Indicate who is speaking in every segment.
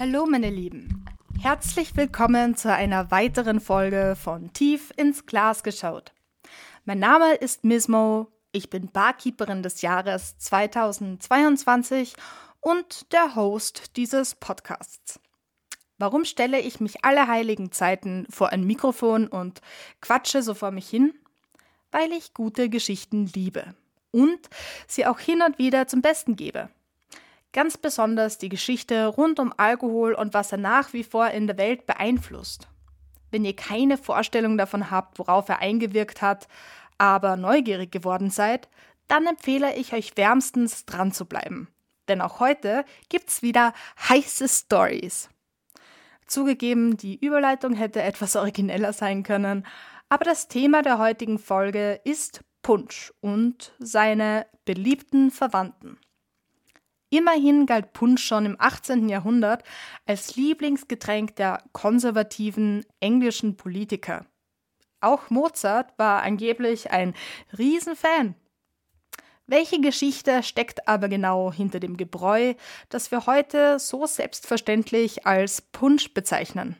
Speaker 1: Hallo meine Lieben, herzlich willkommen zu einer weiteren Folge von Tief ins Glas geschaut. Mein Name ist Mismo, ich bin Barkeeperin des Jahres 2022 und der Host dieses Podcasts. Warum stelle ich mich alle heiligen Zeiten vor ein Mikrofon und quatsche so vor mich hin? Weil ich gute Geschichten liebe und sie auch hin und wieder zum Besten gebe. Ganz besonders die Geschichte rund um Alkohol und was er nach wie vor in der Welt beeinflusst. Wenn ihr keine Vorstellung davon habt, worauf er eingewirkt hat, aber neugierig geworden seid, dann empfehle ich euch wärmstens dran zu bleiben. Denn auch heute gibt's wieder heiße Stories. Zugegeben, die Überleitung hätte etwas origineller sein können, aber das Thema der heutigen Folge ist Punsch und seine beliebten Verwandten. Immerhin galt Punsch schon im 18. Jahrhundert als Lieblingsgetränk der konservativen englischen Politiker. Auch Mozart war angeblich ein Riesenfan. Welche Geschichte steckt aber genau hinter dem Gebräu, das wir heute so selbstverständlich als Punsch bezeichnen?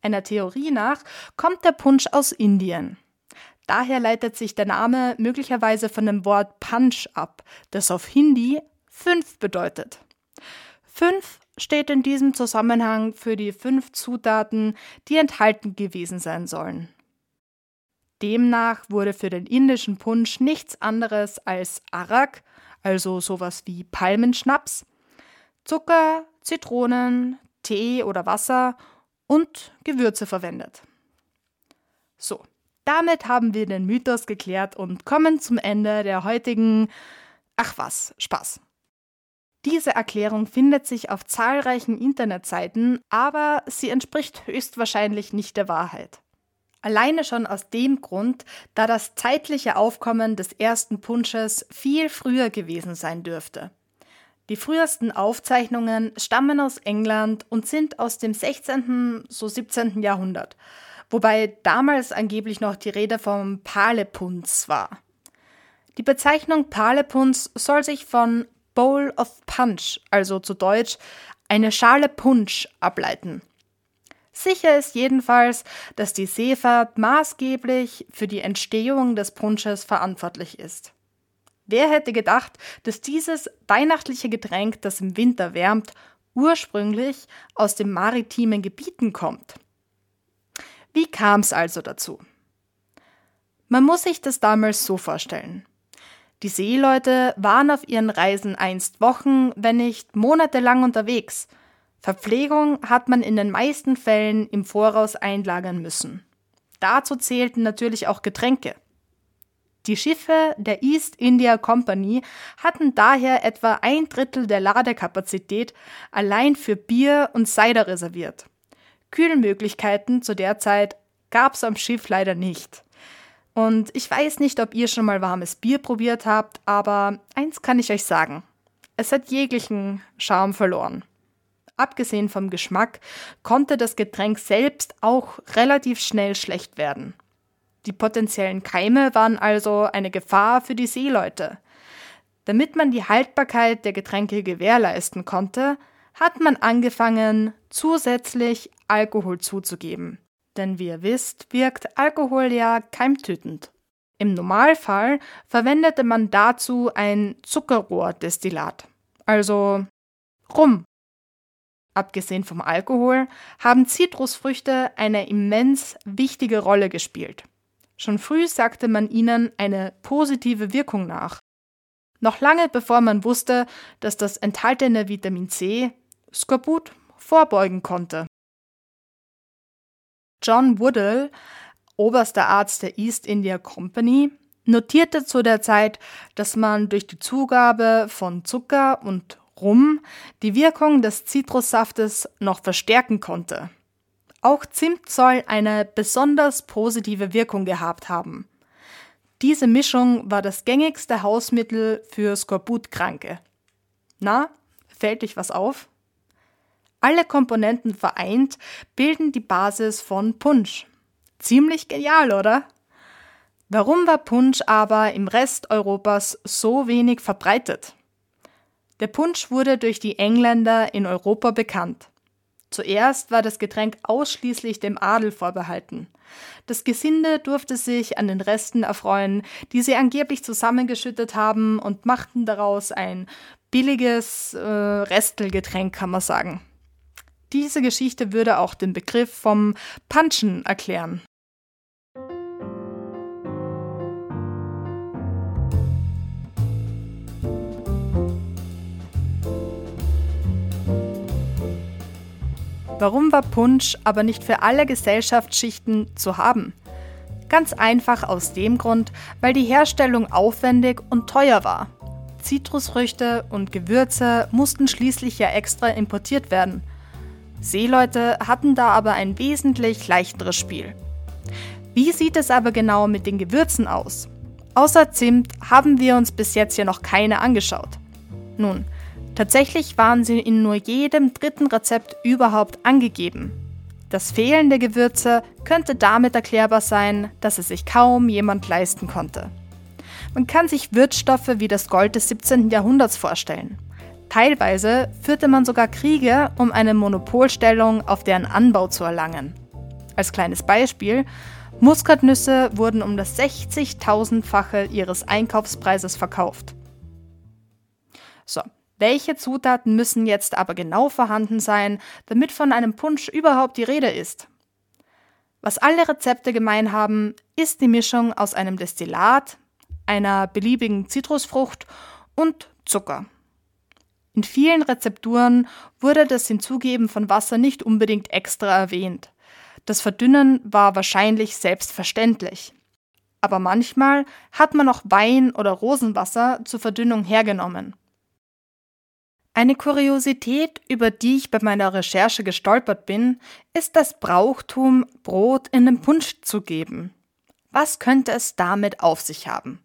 Speaker 1: Einer Theorie nach kommt der Punsch aus Indien. Daher leitet sich der Name möglicherweise von dem Wort Punch ab, das auf Hindi fünf bedeutet. Fünf steht in diesem Zusammenhang für die fünf Zutaten, die enthalten gewesen sein sollen. Demnach wurde für den indischen Punsch nichts anderes als Arak, also sowas wie Palmenschnaps, Zucker, Zitronen, Tee oder Wasser und Gewürze verwendet. So, damit haben wir den Mythos geklärt und kommen zum Ende der heutigen Ach was, Spaß. Diese Erklärung findet sich auf zahlreichen Internetseiten, aber sie entspricht höchstwahrscheinlich nicht der Wahrheit. Alleine schon aus dem Grund, da das zeitliche Aufkommen des ersten Punsches viel früher gewesen sein dürfte. Die frühesten Aufzeichnungen stammen aus England und sind aus dem 16. so 17. Jahrhundert, wobei damals angeblich noch die Rede vom Palepunz war. Die Bezeichnung Palepunz soll sich von Bowl of Punch, also zu Deutsch eine Schale Punsch, ableiten. Sicher ist jedenfalls, dass die Seefahrt maßgeblich für die Entstehung des Punsches verantwortlich ist. Wer hätte gedacht, dass dieses weihnachtliche Getränk, das im Winter wärmt, ursprünglich aus den maritimen Gebieten kommt? Wie kam es also dazu? Man muss sich das damals so vorstellen. Die Seeleute waren auf ihren Reisen einst Wochen, wenn nicht monatelang unterwegs. Verpflegung hat man in den meisten Fällen im Voraus einlagern müssen. Dazu zählten natürlich auch Getränke. Die Schiffe der East India Company hatten daher etwa ein Drittel der Ladekapazität allein für Bier und Cider reserviert. Kühlmöglichkeiten zu der Zeit gab es am Schiff leider nicht. Und ich weiß nicht, ob ihr schon mal warmes Bier probiert habt, aber eins kann ich euch sagen. Es hat jeglichen Charme verloren. Abgesehen vom Geschmack konnte das Getränk selbst auch relativ schnell schlecht werden. Die potenziellen Keime waren also eine Gefahr für die Seeleute. Damit man die Haltbarkeit der Getränke gewährleisten konnte, hat man angefangen, zusätzlich Alkohol zuzugeben denn wie ihr wisst, wirkt Alkohol ja keimtötend. Im Normalfall verwendete man dazu ein Zuckerrohrdestillat, also Rum. Abgesehen vom Alkohol haben Zitrusfrüchte eine immens wichtige Rolle gespielt. Schon früh sagte man ihnen eine positive Wirkung nach. Noch lange bevor man wusste, dass das enthaltene Vitamin C Skorbut vorbeugen konnte. John Woodall, oberster Arzt der East India Company, notierte zu der Zeit, dass man durch die Zugabe von Zucker und Rum die Wirkung des Zitrussaftes noch verstärken konnte. Auch Zimt soll eine besonders positive Wirkung gehabt haben. Diese Mischung war das gängigste Hausmittel für Skorbutkranke. Na, fällt dich was auf? Alle Komponenten vereint bilden die Basis von Punsch. Ziemlich genial, oder? Warum war Punsch aber im Rest Europas so wenig verbreitet? Der Punsch wurde durch die Engländer in Europa bekannt. Zuerst war das Getränk ausschließlich dem Adel vorbehalten. Das Gesinde durfte sich an den Resten erfreuen, die sie angeblich zusammengeschüttet haben und machten daraus ein billiges äh, Restelgetränk, kann man sagen. Diese Geschichte würde auch den Begriff vom Punchen erklären. Warum war Punsch aber nicht für alle Gesellschaftsschichten zu haben? Ganz einfach aus dem Grund, weil die Herstellung aufwendig und teuer war. Zitrusfrüchte und Gewürze mussten schließlich ja extra importiert werden. Seeleute hatten da aber ein wesentlich leichteres Spiel. Wie sieht es aber genau mit den Gewürzen aus? Außer Zimt haben wir uns bis jetzt ja noch keine angeschaut. Nun, Tatsächlich waren sie in nur jedem dritten Rezept überhaupt angegeben. Das Fehlen der Gewürze könnte damit erklärbar sein, dass es sich kaum jemand leisten konnte. Man kann sich Würzstoffe wie das Gold des 17. Jahrhunderts vorstellen. Teilweise führte man sogar Kriege, um eine Monopolstellung auf deren Anbau zu erlangen. Als kleines Beispiel, Muskatnüsse wurden um das 60.000-fache ihres Einkaufspreises verkauft. So, welche Zutaten müssen jetzt aber genau vorhanden sein, damit von einem Punsch überhaupt die Rede ist? Was alle Rezepte gemein haben, ist die Mischung aus einem Destillat, einer beliebigen Zitrusfrucht und Zucker. In vielen Rezepturen wurde das Hinzugeben von Wasser nicht unbedingt extra erwähnt. Das Verdünnen war wahrscheinlich selbstverständlich. Aber manchmal hat man auch Wein oder Rosenwasser zur Verdünnung hergenommen. Eine Kuriosität, über die ich bei meiner Recherche gestolpert bin, ist das Brauchtum, Brot in den Punsch zu geben. Was könnte es damit auf sich haben?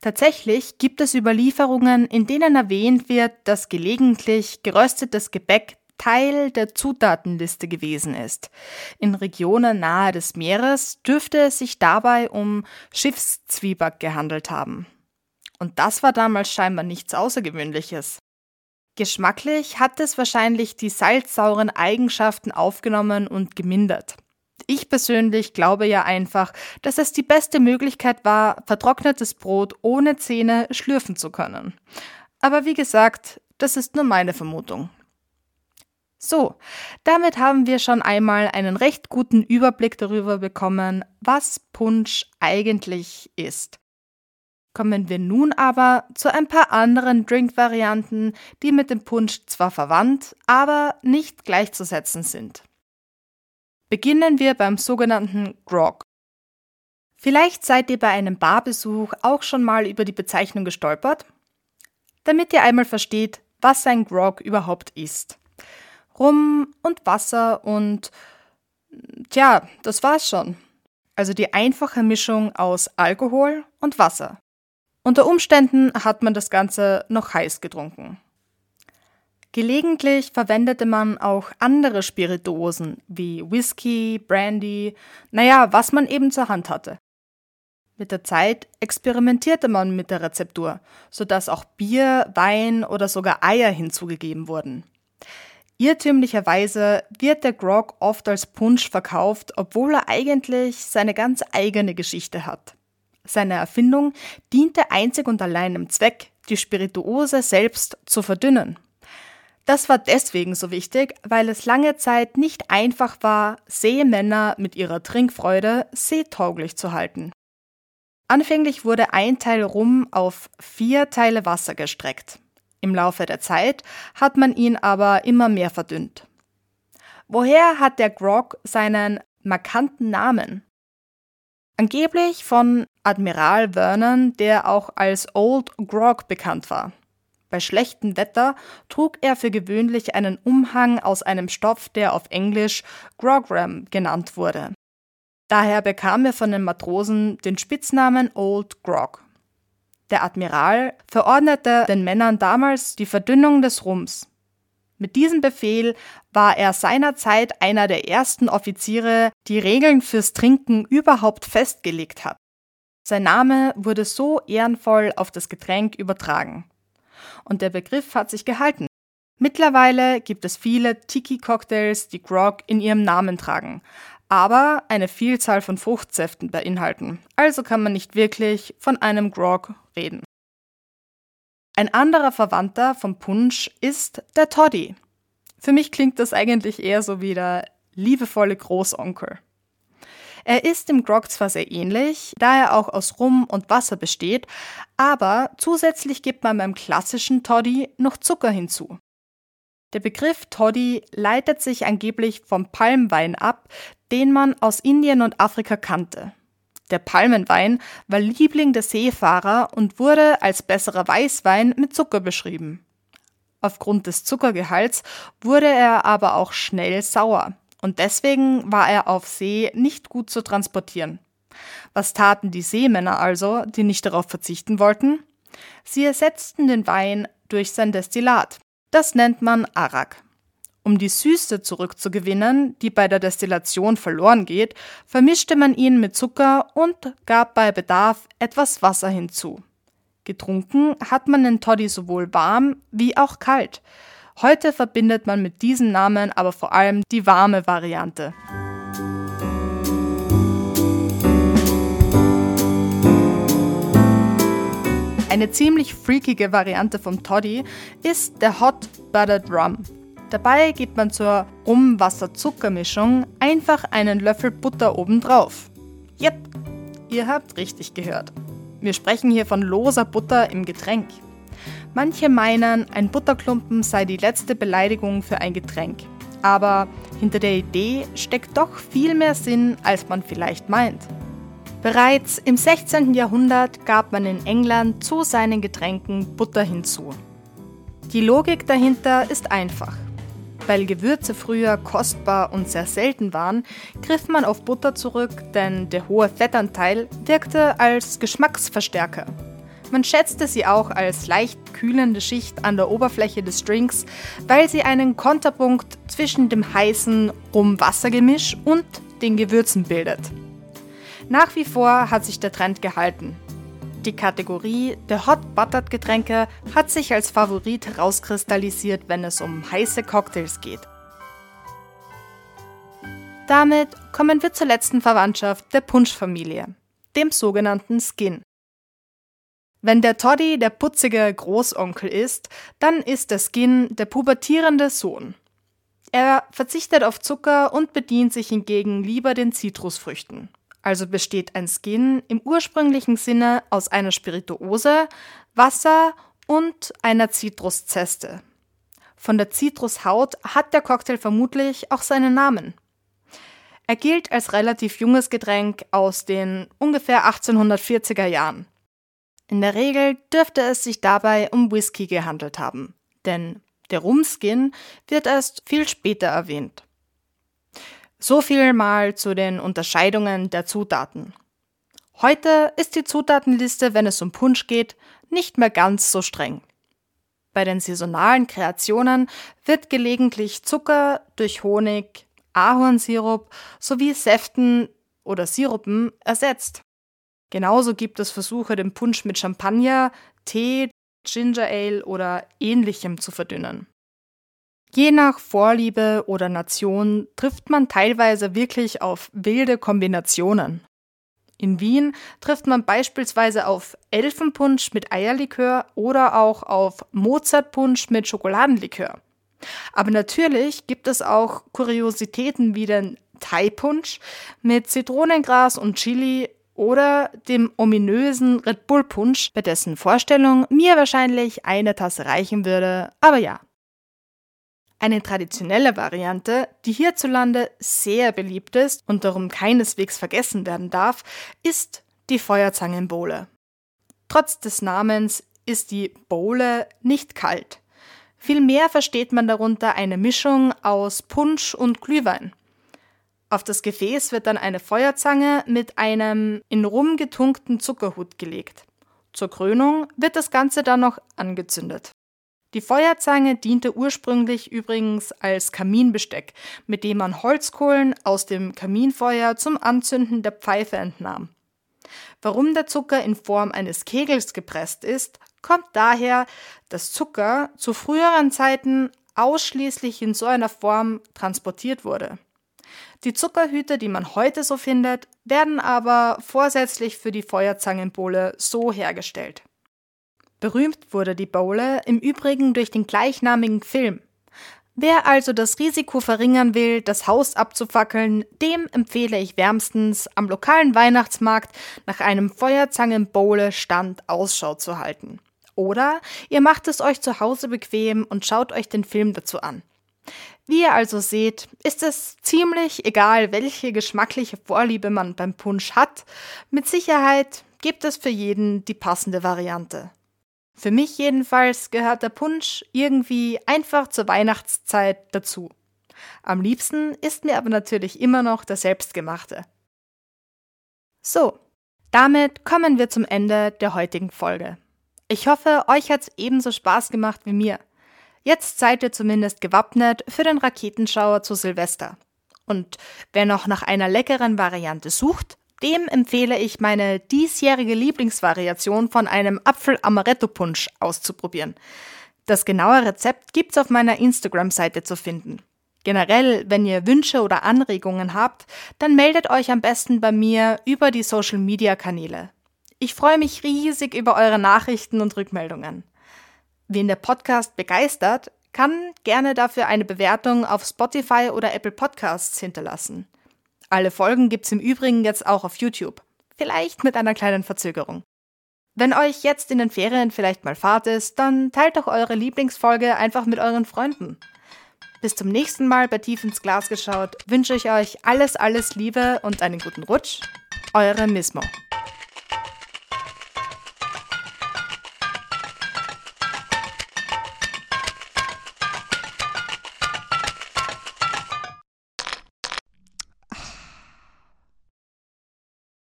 Speaker 1: Tatsächlich gibt es Überlieferungen, in denen erwähnt wird, dass gelegentlich geröstetes Gebäck Teil der Zutatenliste gewesen ist. In Regionen nahe des Meeres dürfte es sich dabei um Schiffszwieback gehandelt haben. Und das war damals scheinbar nichts Außergewöhnliches. Geschmacklich hat es wahrscheinlich die salzsauren Eigenschaften aufgenommen und gemindert. Ich persönlich glaube ja einfach, dass es die beste Möglichkeit war, vertrocknetes Brot ohne Zähne schlürfen zu können. Aber wie gesagt, das ist nur meine Vermutung. So, damit haben wir schon einmal einen recht guten Überblick darüber bekommen, was Punsch eigentlich ist. Kommen wir nun aber zu ein paar anderen Drinkvarianten, die mit dem Punsch zwar verwandt, aber nicht gleichzusetzen sind. Beginnen wir beim sogenannten Grog. Vielleicht seid ihr bei einem Barbesuch auch schon mal über die Bezeichnung gestolpert, damit ihr einmal versteht, was ein Grog überhaupt ist. Rum und Wasser und tja, das war's schon. Also die einfache Mischung aus Alkohol und Wasser. Unter Umständen hat man das Ganze noch heiß getrunken. Gelegentlich verwendete man auch andere Spirituosen wie Whisky, Brandy, naja, was man eben zur Hand hatte. Mit der Zeit experimentierte man mit der Rezeptur, sodass auch Bier, Wein oder sogar Eier hinzugegeben wurden. Irrtümlicherweise wird der Grog oft als Punsch verkauft, obwohl er eigentlich seine ganz eigene Geschichte hat. Seine Erfindung diente einzig und allein dem Zweck, die Spirituose selbst zu verdünnen. Das war deswegen so wichtig, weil es lange Zeit nicht einfach war, Seemänner mit ihrer Trinkfreude seetauglich zu halten. Anfänglich wurde ein Teil Rum auf vier Teile Wasser gestreckt. Im Laufe der Zeit hat man ihn aber immer mehr verdünnt. Woher hat der Grog seinen markanten Namen? Angeblich von Admiral Vernon, der auch als Old Grog bekannt war. Bei schlechtem Wetter trug er für gewöhnlich einen Umhang aus einem Stoff, der auf Englisch Grogram genannt wurde. Daher bekam er von den Matrosen den Spitznamen Old Grog. Der Admiral verordnete den Männern damals die Verdünnung des Rums. Mit diesem Befehl war er seinerzeit einer der ersten Offiziere, die Regeln fürs Trinken überhaupt festgelegt hat. Sein Name wurde so ehrenvoll auf das Getränk übertragen. Und der Begriff hat sich gehalten. Mittlerweile gibt es viele Tiki-Cocktails, die Grog in ihrem Namen tragen, aber eine Vielzahl von Fruchtsäften beinhalten. Also kann man nicht wirklich von einem Grog reden. Ein anderer Verwandter vom Punsch ist der Toddy. Für mich klingt das eigentlich eher so wie der liebevolle Großonkel. Er ist dem Grog zwar sehr ähnlich, da er auch aus Rum und Wasser besteht, aber zusätzlich gibt man beim klassischen Toddy noch Zucker hinzu. Der Begriff Toddy leitet sich angeblich vom Palmwein ab, den man aus Indien und Afrika kannte. Der Palmenwein war Liebling der Seefahrer und wurde als besserer Weißwein mit Zucker beschrieben. Aufgrund des Zuckergehalts wurde er aber auch schnell sauer und deswegen war er auf See nicht gut zu transportieren. Was taten die Seemänner also, die nicht darauf verzichten wollten? Sie ersetzten den Wein durch sein Destillat. Das nennt man Arak. Um die Süße zurückzugewinnen, die bei der Destillation verloren geht, vermischte man ihn mit Zucker und gab bei Bedarf etwas Wasser hinzu. Getrunken hat man den Toddy sowohl warm wie auch kalt. Heute verbindet man mit diesem Namen aber vor allem die warme Variante. Eine ziemlich freakige Variante vom Toddy ist der Hot Buttered Rum. Dabei gibt man zur Rum-Wasser-Zucker-Mischung einfach einen Löffel Butter obendrauf. Yep, ihr habt richtig gehört. Wir sprechen hier von loser Butter im Getränk. Manche meinen, ein Butterklumpen sei die letzte Beleidigung für ein Getränk. Aber hinter der Idee steckt doch viel mehr Sinn, als man vielleicht meint. Bereits im 16. Jahrhundert gab man in England zu seinen Getränken Butter hinzu. Die Logik dahinter ist einfach. Weil Gewürze früher kostbar und sehr selten waren, griff man auf Butter zurück, denn der hohe Fettanteil wirkte als Geschmacksverstärker. Man schätzte sie auch als leicht kühlende Schicht an der Oberfläche des Drinks, weil sie einen Konterpunkt zwischen dem heißen Rum-Wasser-Gemisch und den Gewürzen bildet. Nach wie vor hat sich der Trend gehalten. Die Kategorie der Hot Buttered Getränke hat sich als Favorit herauskristallisiert, wenn es um heiße Cocktails geht. Damit kommen wir zur letzten Verwandtschaft der Punschfamilie, dem sogenannten Skin. Wenn der Toddy der putzige Großonkel ist, dann ist der Skin der pubertierende Sohn. Er verzichtet auf Zucker und bedient sich hingegen lieber den Zitrusfrüchten. Also besteht ein Skin im ursprünglichen Sinne aus einer Spirituose, Wasser und einer Zitruszeste. Von der Zitrushaut hat der Cocktail vermutlich auch seinen Namen. Er gilt als relativ junges Getränk aus den ungefähr 1840er Jahren. In der Regel dürfte es sich dabei um Whisky gehandelt haben, denn der Rumskin wird erst viel später erwähnt. So viel mal zu den Unterscheidungen der Zutaten. Heute ist die Zutatenliste, wenn es um Punsch geht, nicht mehr ganz so streng. Bei den saisonalen Kreationen wird gelegentlich Zucker durch Honig, Ahornsirup sowie Säften oder Sirupen ersetzt. Genauso gibt es Versuche, den Punsch mit Champagner, Tee, Ginger Ale oder ähnlichem zu verdünnen. Je nach Vorliebe oder Nation trifft man teilweise wirklich auf wilde Kombinationen. In Wien trifft man beispielsweise auf Elfenpunsch mit Eierlikör oder auch auf Mozartpunsch mit Schokoladenlikör. Aber natürlich gibt es auch Kuriositäten wie den Thai-Punsch mit Zitronengras und Chili oder dem ominösen Red Bull Punsch, bei dessen Vorstellung mir wahrscheinlich eine Tasse reichen würde, aber ja, eine traditionelle Variante, die hierzulande sehr beliebt ist und darum keineswegs vergessen werden darf, ist die Feuerzangenbowle. Trotz des Namens ist die Bowle nicht kalt. Vielmehr versteht man darunter eine Mischung aus Punsch und Glühwein. Auf das Gefäß wird dann eine Feuerzange mit einem in Rum getunkten Zuckerhut gelegt. Zur Krönung wird das Ganze dann noch angezündet. Die Feuerzange diente ursprünglich übrigens als Kaminbesteck, mit dem man Holzkohlen aus dem Kaminfeuer zum Anzünden der Pfeife entnahm. Warum der Zucker in Form eines Kegels gepresst ist, kommt daher, dass Zucker zu früheren Zeiten ausschließlich in so einer Form transportiert wurde. Die Zuckerhüte, die man heute so findet, werden aber vorsätzlich für die Feuerzangenbowle so hergestellt. Berühmt wurde die Bowle im Übrigen durch den gleichnamigen Film. Wer also das Risiko verringern will, das Haus abzufackeln, dem empfehle ich wärmstens, am lokalen Weihnachtsmarkt nach einem Feuerzangenbowle-Stand Ausschau zu halten. Oder ihr macht es euch zu Hause bequem und schaut euch den Film dazu an. Wie ihr also seht, ist es ziemlich egal, welche geschmackliche Vorliebe man beim Punsch hat. Mit Sicherheit gibt es für jeden die passende Variante. Für mich jedenfalls gehört der Punsch irgendwie einfach zur Weihnachtszeit dazu. Am liebsten ist mir aber natürlich immer noch der selbstgemachte. So, damit kommen wir zum Ende der heutigen Folge. Ich hoffe, euch hat's ebenso Spaß gemacht wie mir. Jetzt seid ihr zumindest gewappnet für den Raketenschauer zu Silvester. Und wer noch nach einer leckeren Variante sucht, dem empfehle ich meine diesjährige Lieblingsvariation von einem Apfel-Amaretto-Punsch auszuprobieren. Das genaue Rezept gibt's auf meiner Instagram-Seite zu finden. Generell, wenn ihr Wünsche oder Anregungen habt, dann meldet euch am besten bei mir über die Social-Media-Kanäle. Ich freue mich riesig über eure Nachrichten und Rückmeldungen. Wen der Podcast begeistert, kann gerne dafür eine Bewertung auf Spotify oder Apple Podcasts hinterlassen. Alle Folgen gibt's im Übrigen jetzt auch auf YouTube. Vielleicht mit einer kleinen Verzögerung. Wenn euch jetzt in den Ferien vielleicht mal Fahrt ist, dann teilt doch eure Lieblingsfolge einfach mit euren Freunden. Bis zum nächsten Mal bei Tief ins Glas geschaut, wünsche ich euch alles, alles Liebe und einen guten Rutsch. Eure Mismo.